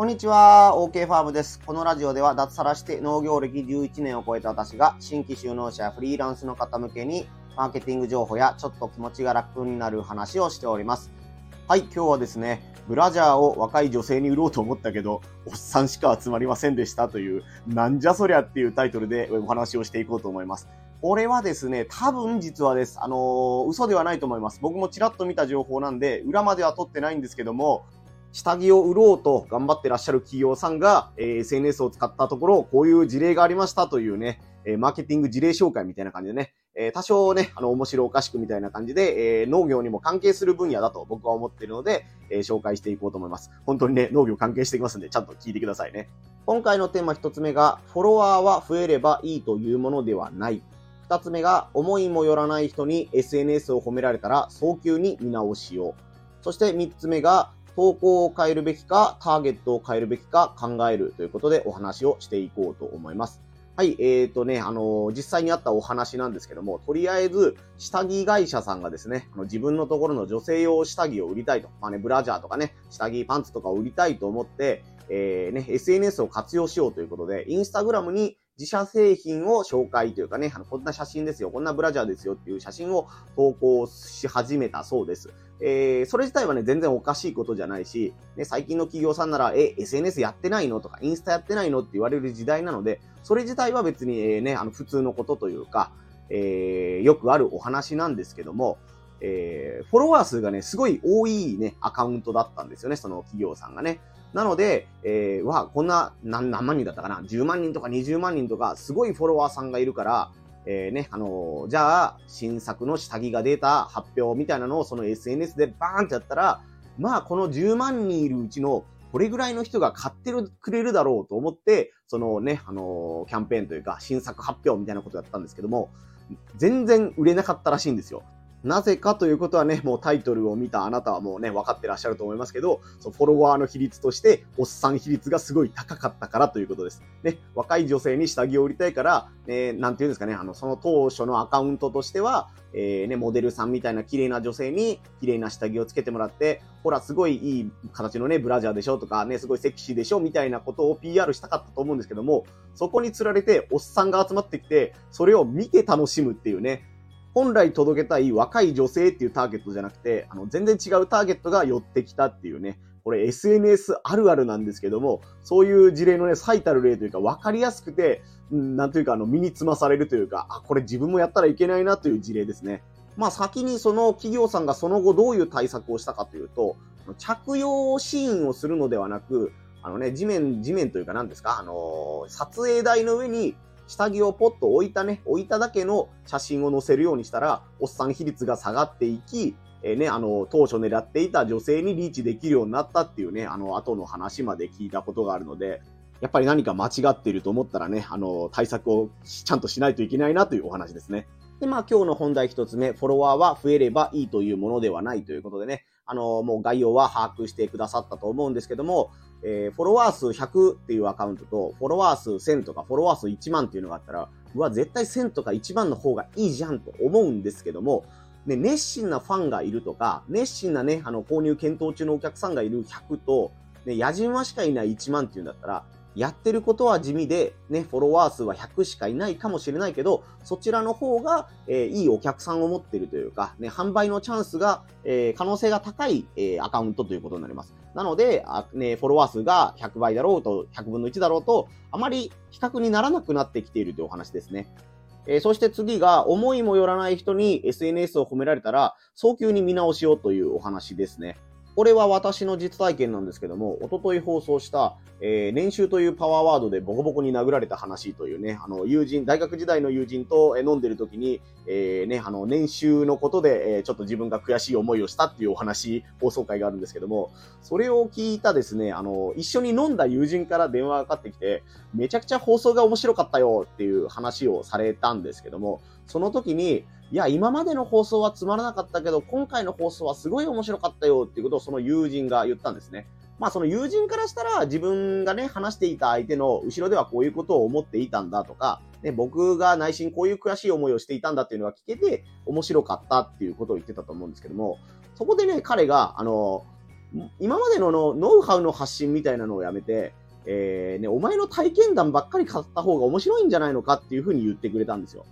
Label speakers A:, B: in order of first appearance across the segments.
A: こんにちは、OK ファームです。このラジオでは脱サラして農業歴11年を超えた私が新規就農者やフリーランスの方向けにマーケティング情報やちょっと気持ちが楽になる話をしております。はい、今日はですね、ブラジャーを若い女性に売ろうと思ったけど、おっさんしか集まりませんでしたという、なんじゃそりゃっていうタイトルでお話をしていこうと思います。これはですね、多分実はです。あのー、嘘ではないと思います。僕もちらっと見た情報なんで、裏までは取ってないんですけども、下着を売ろうと頑張ってらっしゃる企業さんが、えー、SNS を使ったところ、こういう事例がありましたというね、えー、マーケティング事例紹介みたいな感じでね、えー、多少ね、あの、面白おかしくみたいな感じで、えー、農業にも関係する分野だと僕は思っているので、えー、紹介していこうと思います。本当にね、農業関係してきますんで、ちゃんと聞いてくださいね。今回のテーマ一つ目が、フォロワーは増えればいいというものではない。二つ目が、思いもよらない人に SNS を褒められたら早急に見直しを。そして三つ目が、投稿を変えるべきか、ターゲットを変えるべきか考えるということでお話をしていこうと思います。はい、えーとね、あの、実際にあったお話なんですけども、とりあえず、下着会社さんがですね、あの自分のところの女性用下着を売りたいと。まあね、ブラジャーとかね、下着パンツとかを売りたいと思って、えー、ね、SNS を活用しようということで、インスタグラムに自社製品を紹介というかね、あの、こんな写真ですよ、こんなブラジャーですよっていう写真を投稿し始めたそうです。えー、それ自体はね、全然おかしいことじゃないし、ね、最近の企業さんなら、え、SNS やってないのとか、インスタやってないのって言われる時代なので、それ自体は別に、えー、ね、あの、普通のことというか、えー、よくあるお話なんですけども、えー、フォロワー数がね、すごい多いね、アカウントだったんですよね、その企業さんがね。なので、えー、わ、こんな何何万人だったかな ?10 万人とか20万人とか、すごいフォロワーさんがいるから、えー、ね、あのー、じゃあ、新作の下着が出た発表みたいなのをその SNS でバーンってやったら、まあ、この10万人いるうちのこれぐらいの人が買ってるくれるだろうと思って、そのね、あのー、キャンペーンというか、新作発表みたいなことやったんですけども、全然売れなかったらしいんですよ。なぜかということはね、もうタイトルを見たあなたはもうね、分かってらっしゃると思いますけど、そフォロワーの比率として、おっさん比率がすごい高かったからということです。ね、若い女性に下着を売りたいから、ね、なんていうんですかね、あの、その当初のアカウントとしては、えー、ね、モデルさんみたいな綺麗な女性に綺麗な下着をつけてもらって、ほら、すごいいい形のね、ブラジャーでしょとか、ね、すごいセクシーでしょみたいなことを PR したかったと思うんですけども、そこに釣られて、おっさんが集まってきて、それを見て楽しむっていうね、本来届けたい若い女性っていうターゲットじゃなくて、あの、全然違うターゲットが寄ってきたっていうね、これ SNS あるあるなんですけども、そういう事例のね、最たる例というか分かりやすくて、うん、なんというかあの、身につまされるというか、あ、これ自分もやったらいけないなという事例ですね。まあ先にその企業さんがその後どういう対策をしたかというと、着用シーンをするのではなく、あのね、地面、地面というか何ですか、あのー、撮影台の上に下着をポッと置いたね、置いただけの写真を載せるようにしたら、おっさん比率が下がっていき、えー、ね、あの、当初狙っていた女性にリーチできるようになったっていうね、あの、後の話まで聞いたことがあるので、やっぱり何か間違っていると思ったらね、あの、対策をちゃんとしないといけないなというお話ですね。で、まあ今日の本題一つ目、フォロワーは増えればいいというものではないということでね、あの、もう概要は把握してくださったと思うんですけども、えー、フォロワー数100っていうアカウントと、フォロワー数1000とか、フォロワー数1万っていうのがあったら、うわ、絶対1000とか1万の方がいいじゃんと思うんですけども、ね、熱心なファンがいるとか、熱心なね、あの、購入検討中のお客さんがいる100と、ね、野人はしかいない1万っていうんだったら、やってることは地味で、ね、フォロワー数は100しかいないかもしれないけど、そちらの方が、えー、いいお客さんを持ってるというか、ね、販売のチャンスが、えー、可能性が高い、えー、アカウントということになります。なので、あね、フォロワー数が100倍だろうと、100分の1だろうと、あまり比較にならなくなってきているというお話ですね。えー、そして次が、思いもよらない人に SNS を褒められたら、早急に見直しをというお話ですね。これは私の実体験なんですけども、おととい放送した、えー、年収というパワーワードでボコボコに殴られた話というね、あの、友人、大学時代の友人と飲んでる時に、えー、ね、あの、年収のことで、えー、ちょっと自分が悔しい思いをしたっていうお話、放送会があるんですけども、それを聞いたですね、あの、一緒に飲んだ友人から電話がかかってきて、めちゃくちゃ放送が面白かったよっていう話をされたんですけども、その時に、いや、今までの放送はつまらなかったけど、今回の放送はすごい面白かったよっていうことをその友人が言ったんですね。まあその友人からしたら自分がね、話していた相手の後ろではこういうことを思っていたんだとか、ね、僕が内心こういう悔しい思いをしていたんだっていうのが聞けて面白かったっていうことを言ってたと思うんですけども、そこでね、彼が、あの、今までののノウハウの発信みたいなのをやめて、えー、ね、お前の体験談ばっかり買った方が面白いんじゃないのかっていうふうに言ってくれたんですよ。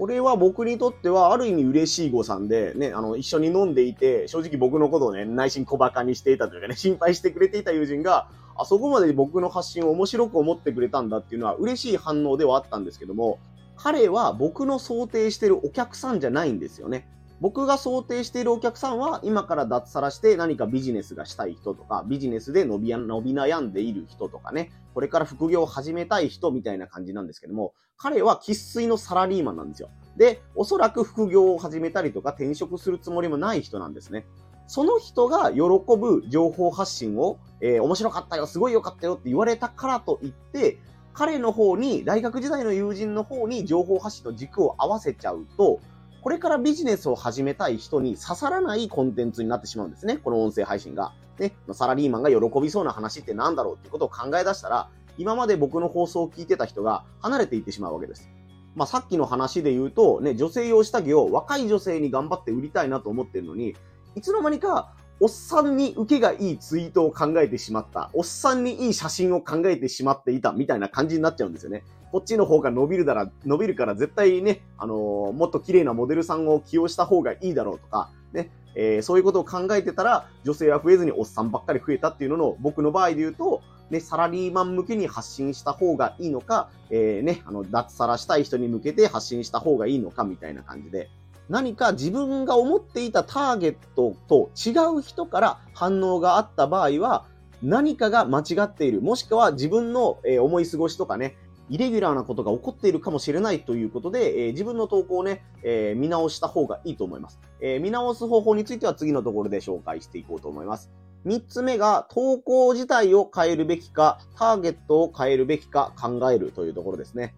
A: これは僕にとってはある意味嬉しい誤算で、ね、あの、一緒に飲んでいて、正直僕のことをね、内心小馬鹿にしていたというかね、心配してくれていた友人が、あそこまで僕の発信を面白く思ってくれたんだっていうのは嬉しい反応ではあったんですけども、彼は僕の想定してるお客さんじゃないんですよね。僕が想定しているお客さんは、今から脱サラして何かビジネスがしたい人とか、ビジネスで伸び伸び悩んでいる人とかね、これから副業を始めたい人みたいな感じなんですけども、彼は喫水のサラリーマンなんですよ。で、おそらく副業を始めたりとか転職するつもりもない人なんですね。その人が喜ぶ情報発信を、えー、面白かったよ、すごい良かったよって言われたからといって、彼の方に、大学時代の友人の方に情報発信と軸を合わせちゃうと、これからビジネスを始めたい人に刺さらないコンテンツになってしまうんですね。この音声配信が。ね、サラリーマンが喜びそうな話って何だろうってことを考え出したら、今まで僕の放送を聞いてた人が離れていってしまうわけです。まあ、さっきの話で言うと、ね、女性用下着を若い女性に頑張って売りたいなと思ってるのに、いつの間にか、おっさんに受けがいいツイートを考えてしまった。おっさんにいい写真を考えてしまっていたみたいな感じになっちゃうんですよね。こっちの方が伸びるだら、伸びるから絶対ね、あのー、もっと綺麗なモデルさんを起用した方がいいだろうとか、ね、えー、そういうことを考えてたら、女性は増えずにおっさんばっかり増えたっていうのの、僕の場合で言うと、ね、サラリーマン向けに発信した方がいいのか、えー、ね、あの、脱サラしたい人に向けて発信した方がいいのかみたいな感じで、何か自分が思っていたターゲットと違う人から反応があった場合は、何かが間違っている。もしくは自分の、思い過ごしとかね、イレギュラーなことが起こっているかもしれないということで、えー、自分の投稿をね、えー、見直した方がいいと思います。えー、見直す方法については次のところで紹介していこうと思います。3つ目が、投稿自体を変えるべきか、ターゲットを変えるべきか考えるというところですね。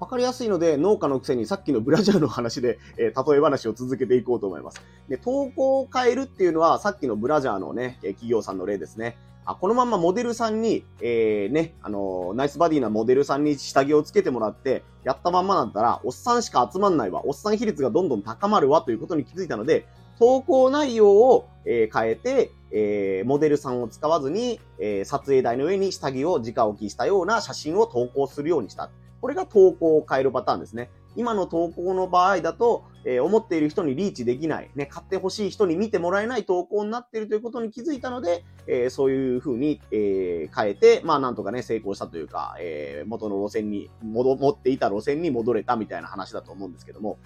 A: わかりやすいので、農家のくせにさっきのブラジャーの話で、えー、例え話を続けていこうと思います。で、投稿を変えるっていうのは、さっきのブラジャーのね、企業さんの例ですね。あ、このままモデルさんに、えー、ね、あのー、ナイスバディなモデルさんに下着をつけてもらって、やったまんまだったら、おっさんしか集まんないわ、おっさん比率がどんどん高まるわということに気づいたので、投稿内容を、えー、変えて、えー、モデルさんを使わずに、えー、撮影台の上に下着を直置きしたような写真を投稿するようにした。これが投稿を変えるパターンですね。今の投稿の場合だと、えー、思っている人にリーチできない、ね、買ってほしい人に見てもらえない投稿になっているということに気づいたので、えー、そういうふうに、えー、変えて、まあなんとかね、成功したというか、えー、元の路線に、戻、持っていた路線に戻れたみたいな話だと思うんですけども、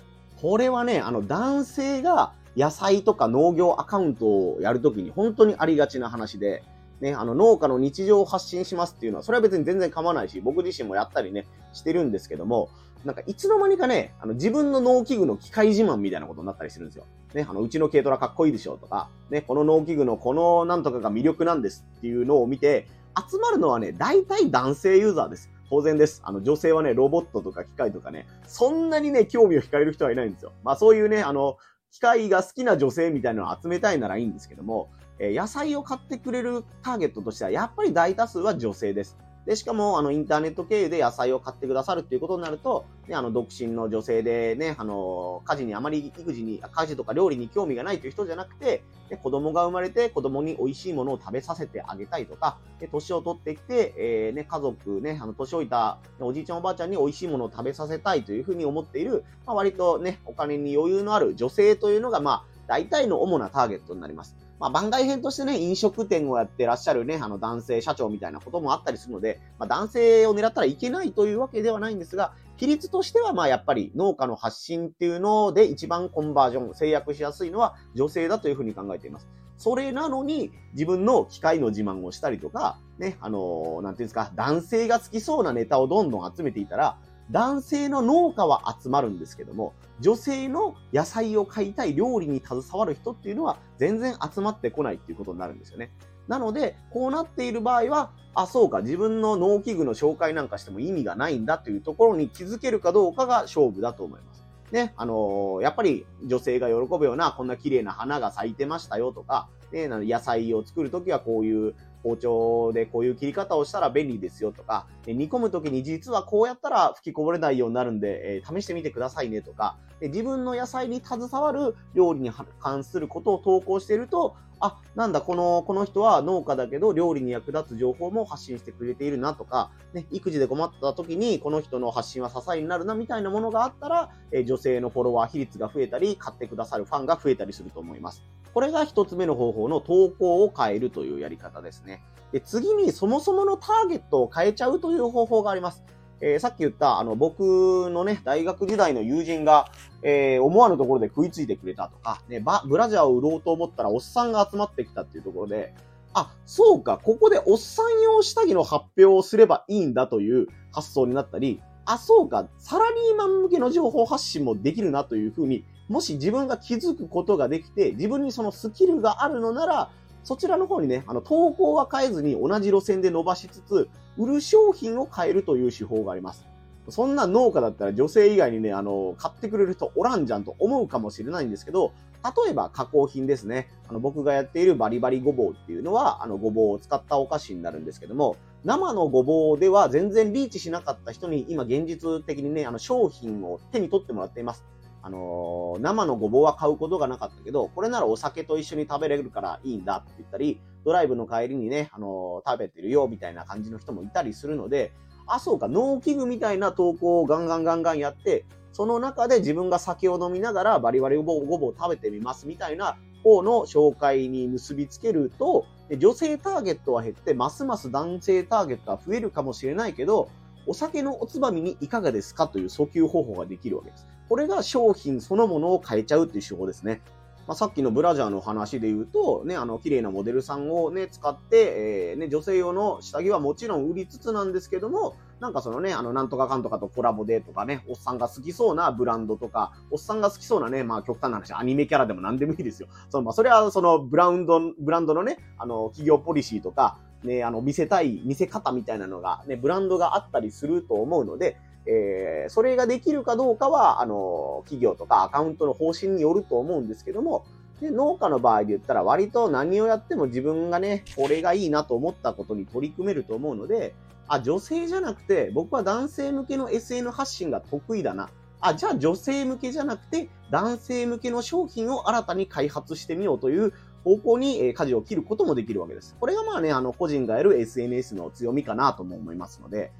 A: これはね、あの男性が野菜とか農業アカウントをやるときに本当にありがちな話で、ね、あの農家の日常を発信しますっていうのは、それは別に全然構わないし、僕自身もやったりね、してるんですけども、なんかいつの間にかね、あの自分の農機具の機械自慢みたいなことになったりするんですよ。ね、あの、うちの軽トラかっこいいでしょとか、ね、この農機具のこのなんとかが魅力なんですっていうのを見て、集まるのはね、大体男性ユーザーです。当然です。あの、女性はね、ロボットとか機械とかね、そんなにね、興味を惹かれる人はいないんですよ。まあそういうね、あの、機械が好きな女性みたいなのを集めたいならいいんですけども、野菜を買ってくれるターゲットとしては、やっぱり大多数は女性です。で、しかも、あの、インターネット経由で野菜を買ってくださるっていうことになると、ね、あの、独身の女性でね、あの、家事にあまり育児に、家事とか料理に興味がないという人じゃなくて、ね、子供が生まれて子供に美味しいものを食べさせてあげたいとか、ね、年を取ってきて、えー、ね、家族ね、あの、年老いたおじいちゃんおばあちゃんに美味しいものを食べさせたいというふうに思っている、まあ、割とね、お金に余裕のある女性というのが、まあ、大体の主なターゲットになります。まあ、番外編としてね、飲食店をやってらっしゃるね、あの男性社長みたいなこともあったりするので、まあ、男性を狙ったらいけないというわけではないんですが、比率としては、まあ、やっぱり農家の発信っていうので一番コンバージョン、制約しやすいのは女性だというふうに考えています。それなのに、自分の機械の自慢をしたりとか、ね、あのー、なんていうんですか、男性が好きそうなネタをどんどん集めていたら、男性の農家は集まるんですけども、女性の野菜を買いたい料理に携わる人っていうのは全然集まってこないっていうことになるんですよね。なので、こうなっている場合は、あ、そうか、自分の農機具の紹介なんかしても意味がないんだというところに気づけるかどうかが勝負だと思います。ね、あのー、やっぱり女性が喜ぶような、こんな綺麗な花が咲いてましたよとか、ね、野菜を作るときはこういう包丁でこういう切り方をしたら便利ですよとか、煮込むときに実はこうやったら吹きこぼれないようになるんで、え、試してみてくださいねとか、自分の野菜に携わる料理に関することを投稿していると、あ、なんだ、この、この人は農家だけど料理に役立つ情報も発信してくれているなとか、ね、育児で困った時にこの人の発信は支えになるなみたいなものがあったら、え、女性のフォロワー比率が増えたり、買ってくださるファンが増えたりすると思います。これが一つ目の方法の投稿を変えるというやり方ですね。で、次にそもそものターゲットを変えちゃうという方法があります。えー、さっき言った、あの、僕のね、大学時代の友人が、えー、思わぬところで食いついてくれたとか、ね、ばブラジャーを売ろうと思ったらおっさんが集まってきたっていうところで、あ、そうか、ここでおっさん用下着の発表をすればいいんだという発想になったり、あ、そうか、サラリーマン向けの情報発信もできるなというふうに、もし自分が気づくことができて、自分にそのスキルがあるのなら、そちらの方にね、あの、投稿は変えずに同じ路線で伸ばしつつ、売る商品を変えるという手法があります。そんな農家だったら女性以外にね、あの、買ってくれる人おらんじゃんと思うかもしれないんですけど、例えば加工品ですね。あの、僕がやっているバリバリごぼうっていうのは、あの、ごぼうを使ったお菓子になるんですけども、生のごぼうでは全然リーチしなかった人に今現実的にね、あの、商品を手に取ってもらっています。あのー、生のごぼうは買うことがなかったけど、これならお酒と一緒に食べれるからいいんだって言ったり、ドライブの帰りにね、あのー、食べてるよみたいな感じの人もいたりするので、あ、そうか、農機具みたいな投稿をガンガンガンガンやって、その中で自分が酒を飲みながらバリバリごぼうごぼう食べてみますみたいな方の紹介に結びつけると、女性ターゲットは減って、ますます男性ターゲットは増えるかもしれないけど、お酒のおつまみにいかがですかという訴求方法ができるわけです。これが商品そのものを変えちゃうっていう手法ですね。まあ、さっきのブラジャーの話で言うと、ね、あの、綺麗なモデルさんをね、使って、えー、ね、女性用の下着はもちろん売りつつなんですけども、なんかそのね、あの、なんとかかんとかとコラボでとかね、おっさんが好きそうなブランドとか、おっさんが好きそうなね、まあ極端な話、アニメキャラでも何でもいいですよ。その、まあ、それはそのブランド、ブランドのね、あの、企業ポリシーとか、ね、あの、見せたい、見せ方みたいなのが、ね、ブランドがあったりすると思うので、えー、それができるかどうかは、あの、企業とかアカウントの方針によると思うんですけども、で、農家の場合で言ったら割と何をやっても自分がね、これがいいなと思ったことに取り組めると思うので、あ、女性じゃなくて、僕は男性向けの SN 発信が得意だな。あ、じゃあ女性向けじゃなくて、男性向けの商品を新たに開発してみようという方向に舵を切ることもできるわけです。これがまあね、あの、個人がやる SNS の強みかなとも思いますので、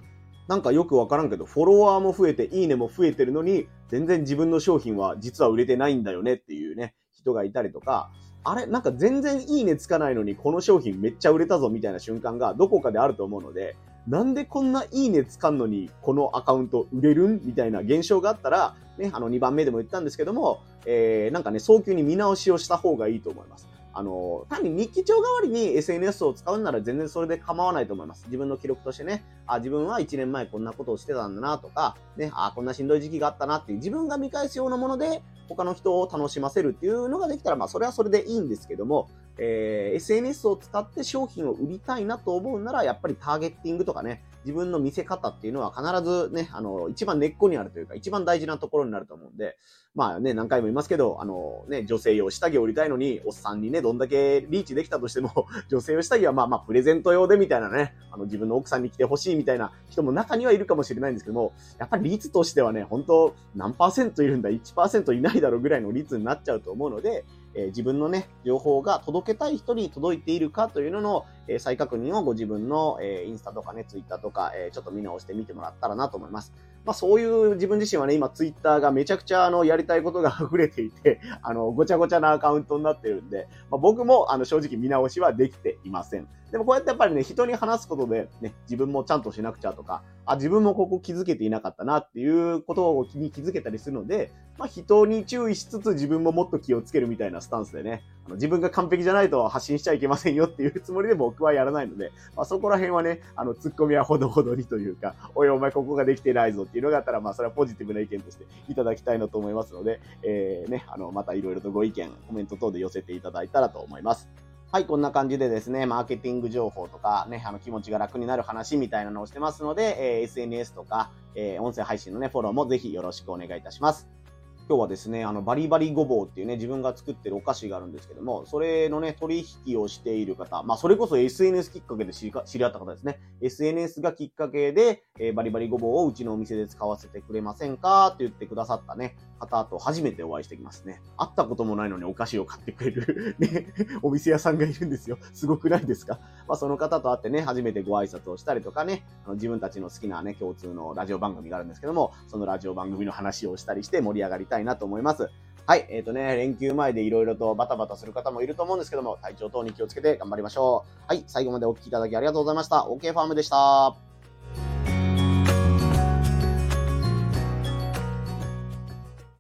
A: なんかよくわからんけど、フォロワーも増えて、いいねも増えてるのに、全然自分の商品は実は売れてないんだよねっていうね、人がいたりとか、あれなんか全然いいねつかないのに、この商品めっちゃ売れたぞみたいな瞬間がどこかであると思うので、なんでこんないいねつかんのに、このアカウント売れるんみたいな現象があったら、ね、あの2番目でも言ったんですけども、えー、なんかね、早急に見直しをした方がいいと思います。あの、単に日記帳代わりに SNS を使うなら全然それで構わないと思います。自分の記録としてね、あ、自分は1年前こんなことをしてたんだなとか、ね、あ、こんなしんどい時期があったなっていう自分が見返すようなもので他の人を楽しませるっていうのができたら、まあそれはそれでいいんですけども、えー、SNS を使って商品を売りたいなと思うなら、やっぱりターゲッティングとかね、自分の見せ方っていうのは必ずね、あの、一番根っこにあるというか、一番大事なところになると思うんで、まあね、何回も言いますけど、あのね、女性用下着を売りたいのに、おっさんにね、どんだけリーチできたとしても、女性用下着はまあまあプレゼント用でみたいなね、あの自分の奥さんに着てほしいみたいな人も中にはいるかもしれないんですけども、やっぱり率としてはね、本当何パーセントいるんだ、1%いないだろうぐらいの率になっちゃうと思うので、え、自分のね、情報が届けたい人に届いているかというのの、え、再確認をご自分の、え、インスタとかね、ツイッターとか、えちょっと見直してみてもらったらなと思います。まあそういう自分自身はね、今ツイッターがめちゃくちゃあの、やりたいことが溢れていて、あの、ごちゃごちゃなアカウントになってるんで、まあ、僕もあの、正直見直しはできていません。でもこうやってやっぱりね、人に話すことでね、自分もちゃんとしなくちゃとか、あ、自分もここ気づけていなかったなっていうことを気に気づけたりするので、まあ人に注意しつつ自分ももっと気をつけるみたいなスタンスでね、あの自分が完璧じゃないと発信しちゃいけませんよっていうつもりで僕はやらないので、まあそこら辺はね、あの、ツッコミはほどほどにというか、おいお前ここができてないぞっていうのがあったら、まあそれはポジティブな意見としていただきたいなと思いますので、えー、ね、あの、またいろいろとご意見、コメント等で寄せていただいたらと思います。はい、こんな感じでですね、マーケティング情報とかね、あの気持ちが楽になる話みたいなのをしてますので、えー、SNS とか、えー、音声配信のね、フォローもぜひよろしくお願いいたします。今日はですね、あの、バリバリごぼうっていうね、自分が作ってるお菓子があるんですけども、それのね、取引をしている方、まあ、それこそ SNS きっかけで知り合った方ですね。SNS がきっかけで、えー、バリバリごぼうをうちのお店で使わせてくれませんか？って言ってくださったね、方と初めてお会いしてきますね。会ったこともないのにお菓子を買ってくれるね、お店屋さんがいるんですよ。すごくないですか？まあ、その方と会ってね、初めてご挨拶をしたりとかね、あの自分たちの好きなね、共通のラジオ番組があるんですけども、そのラジオ番組の話をしたりして盛り上がりたいなと思います。はい。えっ、ー、とね、連休前で色々とバタバタする方もいると思うんですけども、体調等に気をつけて頑張りましょう。はい。最後までお聴きいただきありがとうございました。OK ファームでした。